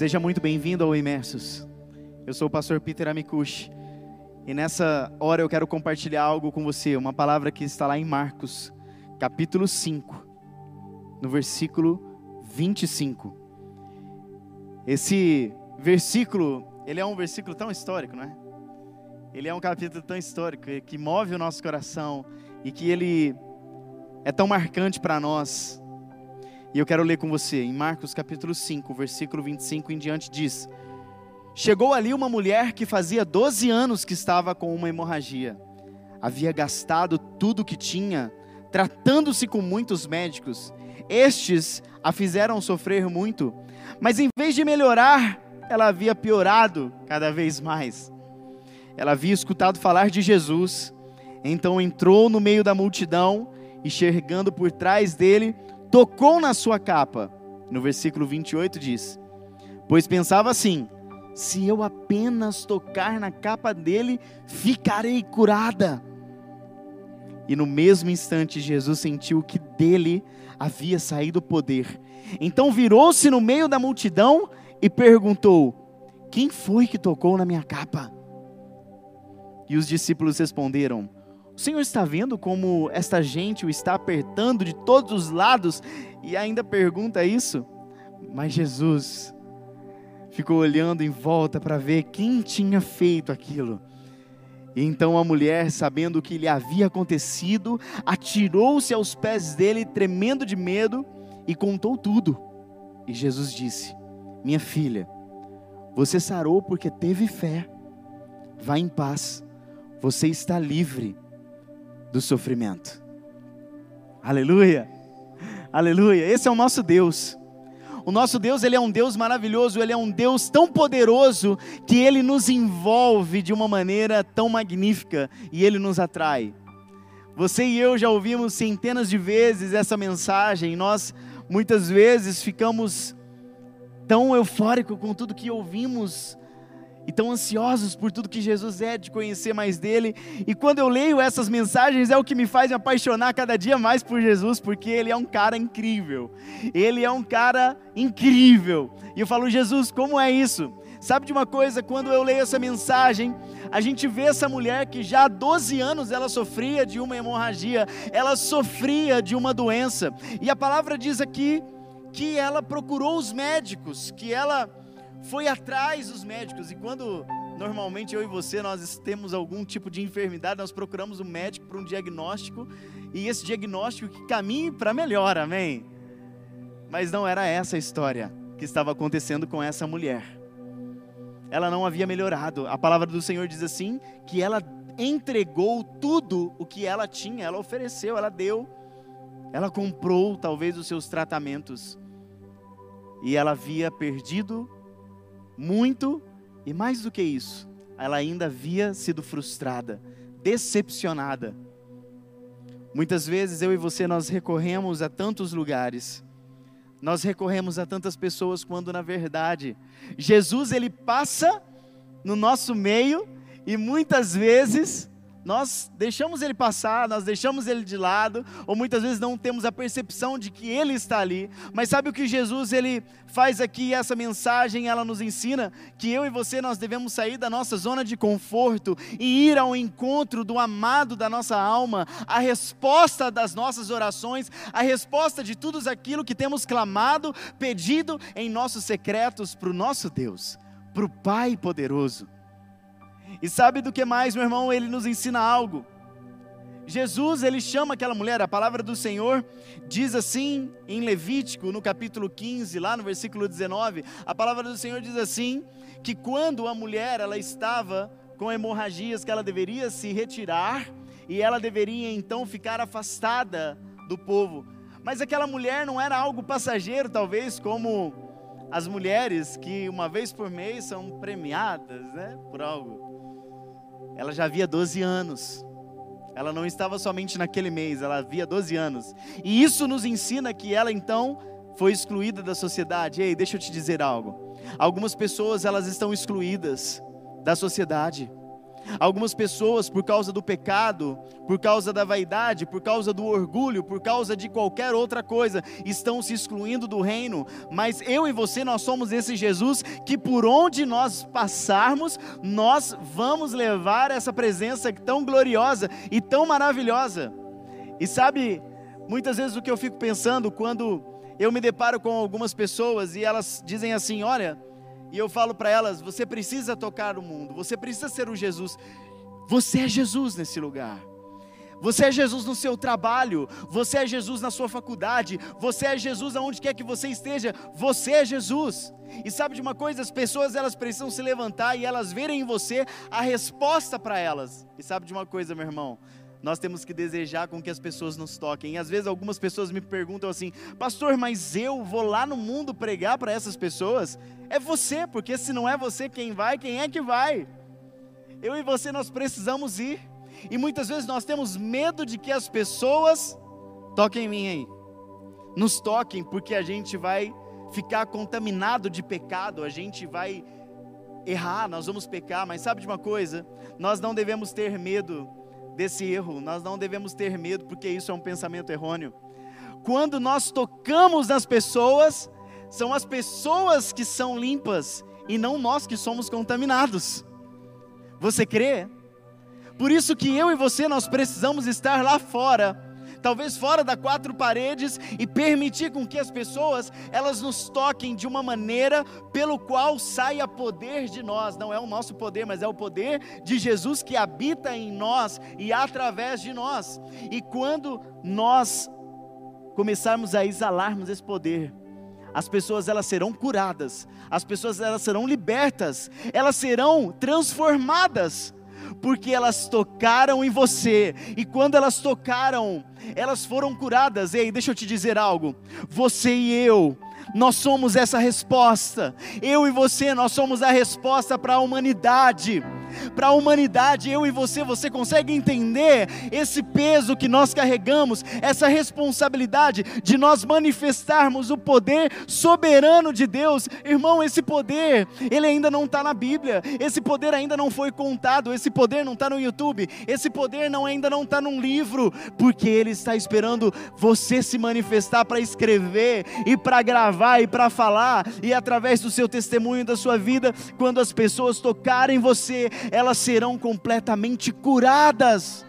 Seja muito bem-vindo ao Imersos. Eu sou o pastor Peter Amikushi e nessa hora eu quero compartilhar algo com você, uma palavra que está lá em Marcos, capítulo 5, no versículo 25. Esse versículo, ele é um versículo tão histórico, não é? Ele é um capítulo tão histórico que move o nosso coração e que ele é tão marcante para nós e eu quero ler com você, em Marcos capítulo 5, versículo 25 em diante, diz: Chegou ali uma mulher que fazia 12 anos que estava com uma hemorragia. Havia gastado tudo o que tinha, tratando-se com muitos médicos. Estes a fizeram sofrer muito, mas em vez de melhorar, ela havia piorado cada vez mais. Ela havia escutado falar de Jesus, então entrou no meio da multidão e, chegando por trás dele, tocou na sua capa. No versículo 28 diz: Pois pensava assim: se eu apenas tocar na capa dele, ficarei curada. E no mesmo instante, Jesus sentiu que dele havia saído o poder. Então virou-se no meio da multidão e perguntou: Quem foi que tocou na minha capa? E os discípulos responderam: o Senhor está vendo como esta gente o está apertando de todos os lados e ainda pergunta isso? Mas Jesus ficou olhando em volta para ver quem tinha feito aquilo. E então a mulher, sabendo o que lhe havia acontecido, atirou-se aos pés dele, tremendo de medo, e contou tudo. E Jesus disse: Minha filha, você sarou porque teve fé. Vá em paz, você está livre do sofrimento. Aleluia! Aleluia! Esse é o nosso Deus. O nosso Deus, ele é um Deus maravilhoso, ele é um Deus tão poderoso que ele nos envolve de uma maneira tão magnífica e ele nos atrai. Você e eu já ouvimos centenas de vezes essa mensagem, nós muitas vezes ficamos tão eufóricos com tudo que ouvimos e tão ansiosos por tudo que Jesus é, de conhecer mais dele. E quando eu leio essas mensagens, é o que me faz me apaixonar cada dia mais por Jesus, porque ele é um cara incrível. Ele é um cara incrível. E eu falo, Jesus, como é isso? Sabe de uma coisa, quando eu leio essa mensagem, a gente vê essa mulher que já há 12 anos ela sofria de uma hemorragia, ela sofria de uma doença. E a palavra diz aqui que ela procurou os médicos, que ela foi atrás dos médicos. E quando normalmente eu e você nós temos algum tipo de enfermidade, nós procuramos um médico para um diagnóstico e esse diagnóstico que caminhe para melhor, amém? Mas não era essa a história que estava acontecendo com essa mulher. Ela não havia melhorado. A palavra do Senhor diz assim: que ela entregou tudo o que ela tinha, ela ofereceu, ela deu, ela comprou talvez os seus tratamentos. E ela havia perdido muito e mais do que isso, ela ainda havia sido frustrada, decepcionada. Muitas vezes eu e você nós recorremos a tantos lugares, nós recorremos a tantas pessoas quando na verdade Jesus ele passa no nosso meio e muitas vezes nós deixamos ele passar, nós deixamos ele de lado, ou muitas vezes não temos a percepção de que ele está ali. Mas sabe o que Jesus ele faz aqui essa mensagem, ela nos ensina que eu e você nós devemos sair da nossa zona de conforto e ir ao encontro do amado da nossa alma, a resposta das nossas orações, a resposta de tudo aquilo que temos clamado, pedido em nossos secretos para o nosso Deus, para o Pai poderoso. E sabe do que mais, meu irmão? Ele nos ensina algo. Jesus, ele chama aquela mulher, a palavra do Senhor diz assim em Levítico, no capítulo 15, lá no versículo 19, a palavra do Senhor diz assim: que quando a mulher ela estava com hemorragias, que ela deveria se retirar e ela deveria então ficar afastada do povo. Mas aquela mulher não era algo passageiro, talvez como as mulheres que uma vez por mês são premiadas, né, por algo. Ela já havia 12 anos. Ela não estava somente naquele mês, ela havia 12 anos. E isso nos ensina que ela então foi excluída da sociedade. Ei, deixa eu te dizer algo. Algumas pessoas elas estão excluídas da sociedade. Algumas pessoas, por causa do pecado, por causa da vaidade, por causa do orgulho, por causa de qualquer outra coisa, estão se excluindo do reino. Mas eu e você, nós somos esse Jesus que por onde nós passarmos, nós vamos levar essa presença tão gloriosa e tão maravilhosa. E sabe, muitas vezes o que eu fico pensando quando eu me deparo com algumas pessoas e elas dizem assim: olha e eu falo para elas: você precisa tocar o mundo, você precisa ser o Jesus. Você é Jesus nesse lugar. Você é Jesus no seu trabalho, você é Jesus na sua faculdade, você é Jesus aonde quer que você esteja, você é Jesus. E sabe de uma coisa, as pessoas elas precisam se levantar e elas verem em você a resposta para elas. E sabe de uma coisa, meu irmão, nós temos que desejar com que as pessoas nos toquem. E às vezes algumas pessoas me perguntam assim: "Pastor, mas eu vou lá no mundo pregar para essas pessoas?" É você, porque se não é você quem vai, quem é que vai? Eu e você nós precisamos ir. E muitas vezes nós temos medo de que as pessoas toquem em mim aí. Nos toquem porque a gente vai ficar contaminado de pecado, a gente vai errar, nós vamos pecar, mas sabe de uma coisa? Nós não devemos ter medo desse erro, nós não devemos ter medo, porque isso é um pensamento errôneo. Quando nós tocamos nas pessoas, são as pessoas que são limpas e não nós que somos contaminados. Você crê? Por isso que eu e você nós precisamos estar lá fora talvez fora das quatro paredes e permitir com que as pessoas elas nos toquem de uma maneira pelo qual saia poder de nós, não é o nosso poder, mas é o poder de Jesus que habita em nós e através de nós. E quando nós começarmos a exalarmos esse poder, as pessoas elas serão curadas, as pessoas elas serão libertas, elas serão transformadas porque elas tocaram em você, e quando elas tocaram, elas foram curadas. Ei, deixa eu te dizer algo: você e eu, nós somos essa resposta. Eu e você, nós somos a resposta para a humanidade para a humanidade, eu e você, você consegue entender esse peso que nós carregamos, essa responsabilidade de nós manifestarmos o poder soberano de Deus, irmão. Esse poder, ele ainda não está na Bíblia, esse poder ainda não foi contado, esse poder não está no YouTube, esse poder não, ainda não está num livro, porque ele está esperando você se manifestar para escrever e para gravar e para falar, e através do seu testemunho da sua vida, quando as pessoas tocarem você, elas serão completamente curadas.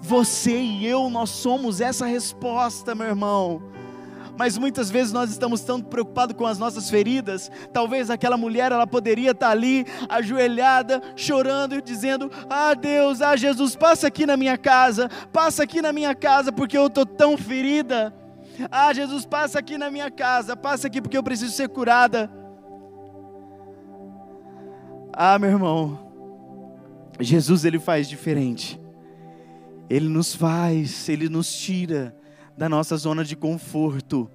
Você e eu, nós somos essa resposta, meu irmão. Mas muitas vezes nós estamos tão preocupados com as nossas feridas. Talvez aquela mulher ela poderia estar ali, ajoelhada, chorando e dizendo: Ah, Deus, ah, Jesus, passa aqui na minha casa, passa aqui na minha casa porque eu estou tão ferida. Ah, Jesus, passa aqui na minha casa, passa aqui porque eu preciso ser curada. Ah, meu irmão, Jesus ele faz diferente. Ele nos faz, ele nos tira da nossa zona de conforto,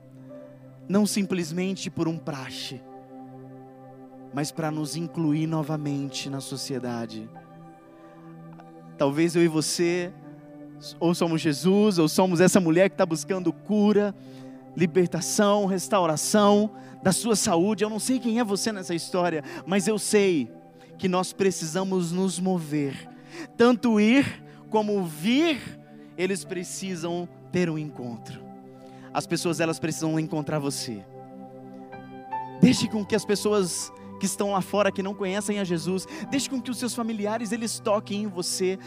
não simplesmente por um praxe, mas para nos incluir novamente na sociedade. Talvez eu e você, ou somos Jesus, ou somos essa mulher que está buscando cura, libertação, restauração da sua saúde. Eu não sei quem é você nessa história, mas eu sei que nós precisamos nos mover. Tanto ir como vir, eles precisam ter um encontro. As pessoas elas precisam encontrar você. Deixe com que as pessoas que estão lá fora que não conhecem a Jesus, deixe com que os seus familiares eles toquem em você.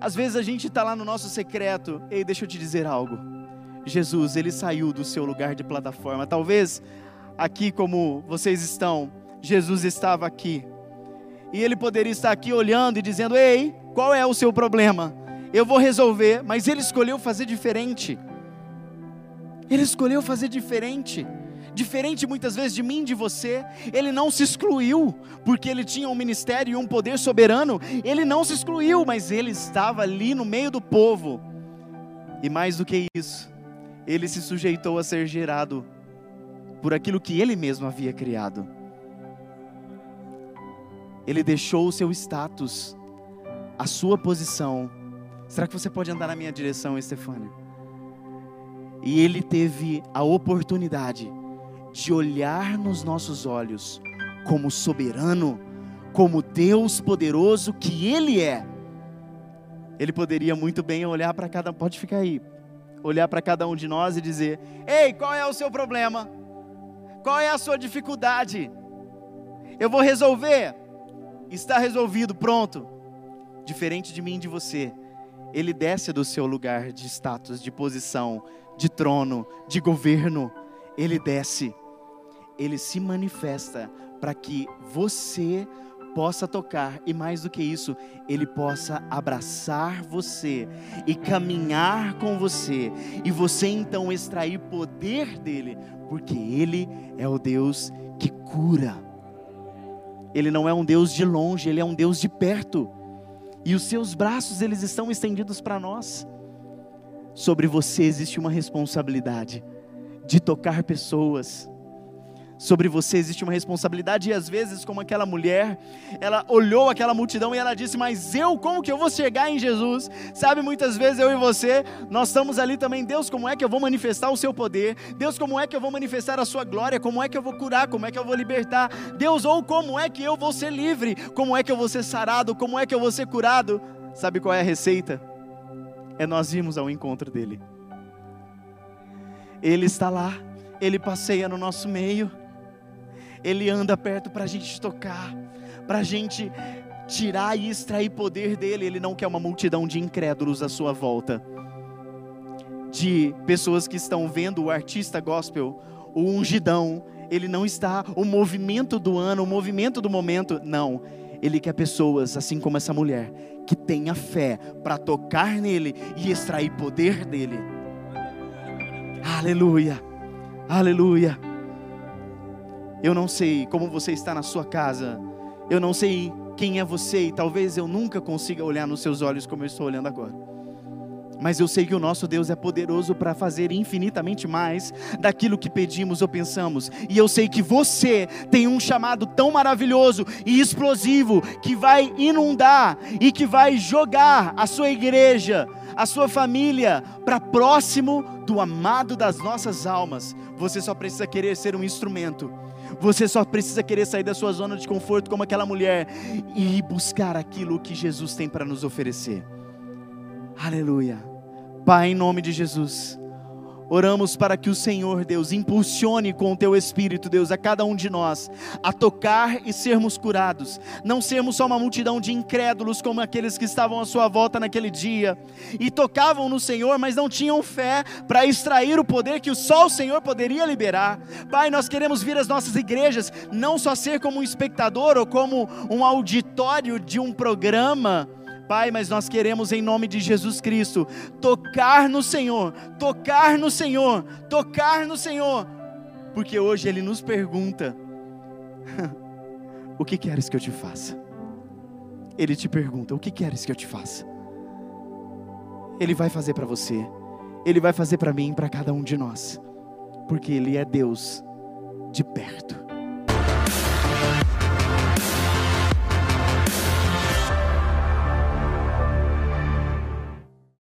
Às vezes a gente está lá no nosso secreto. Ei, deixa eu te dizer algo. Jesus, ele saiu do seu lugar de plataforma. Talvez aqui como vocês estão, Jesus estava aqui e ele poderia estar aqui olhando e dizendo: Ei, qual é o seu problema? Eu vou resolver. Mas ele escolheu fazer diferente. Ele escolheu fazer diferente. Diferente muitas vezes de mim, de você. Ele não se excluiu, porque ele tinha um ministério e um poder soberano. Ele não se excluiu, mas ele estava ali no meio do povo. E mais do que isso, ele se sujeitou a ser gerado por aquilo que ele mesmo havia criado. Ele deixou o seu status, a sua posição. Será que você pode andar na minha direção, Estefânia? E ele teve a oportunidade de olhar nos nossos olhos como soberano, como Deus poderoso que Ele é, Ele poderia muito bem olhar para cada, pode ficar aí, olhar para cada um de nós e dizer: Ei, qual é o seu problema? Qual é a sua dificuldade? Eu vou resolver. Está resolvido, pronto. Diferente de mim e de você, ele desce do seu lugar de status, de posição, de trono, de governo. Ele desce. Ele se manifesta para que você possa tocar e mais do que isso, ele possa abraçar você e caminhar com você e você então extrair poder dele, porque ele é o Deus que cura. Ele não é um Deus de longe, ele é um Deus de perto. E os seus braços eles estão estendidos para nós. Sobre você existe uma responsabilidade de tocar pessoas sobre você existe uma responsabilidade e às vezes como aquela mulher, ela olhou aquela multidão e ela disse: "Mas eu como que eu vou chegar em Jesus?" Sabe, muitas vezes eu e você, nós estamos ali também, Deus, como é que eu vou manifestar o seu poder? Deus, como é que eu vou manifestar a sua glória? Como é que eu vou curar? Como é que eu vou libertar? Deus, ou como é que eu vou ser livre? Como é que eu vou ser sarado? Como é que eu vou ser curado? Sabe qual é a receita? É nós irmos ao encontro dele. Ele está lá, ele passeia no nosso meio. Ele anda perto para a gente tocar, para a gente tirar e extrair poder dele. Ele não quer uma multidão de incrédulos à sua volta, de pessoas que estão vendo o artista gospel, o ungidão. Ele não está o movimento do ano, o movimento do momento. Não. Ele quer pessoas, assim como essa mulher, que tenha fé para tocar nele e extrair poder dele. Aleluia. Aleluia. Eu não sei como você está na sua casa. Eu não sei quem é você e talvez eu nunca consiga olhar nos seus olhos como eu estou olhando agora. Mas eu sei que o nosso Deus é poderoso para fazer infinitamente mais daquilo que pedimos ou pensamos. E eu sei que você tem um chamado tão maravilhoso e explosivo que vai inundar e que vai jogar a sua igreja, a sua família para próximo do amado das nossas almas. Você só precisa querer ser um instrumento você só precisa querer sair da sua zona de conforto como aquela mulher e buscar aquilo que Jesus tem para nos oferecer. Aleluia. Pai, em nome de Jesus. Oramos para que o Senhor, Deus, impulsione com o teu Espírito, Deus, a cada um de nós, a tocar e sermos curados. Não sermos só uma multidão de incrédulos como aqueles que estavam à sua volta naquele dia e tocavam no Senhor, mas não tinham fé para extrair o poder que só o Senhor poderia liberar. Pai, nós queremos vir às nossas igrejas, não só ser como um espectador ou como um auditório de um programa Pai, mas nós queremos em nome de Jesus Cristo tocar no Senhor, tocar no Senhor, tocar no Senhor, porque hoje Ele nos pergunta: O que queres que eu te faça? Ele te pergunta: O que queres que eu te faça? Ele vai fazer para você, Ele vai fazer para mim e para cada um de nós, porque Ele é Deus de perto.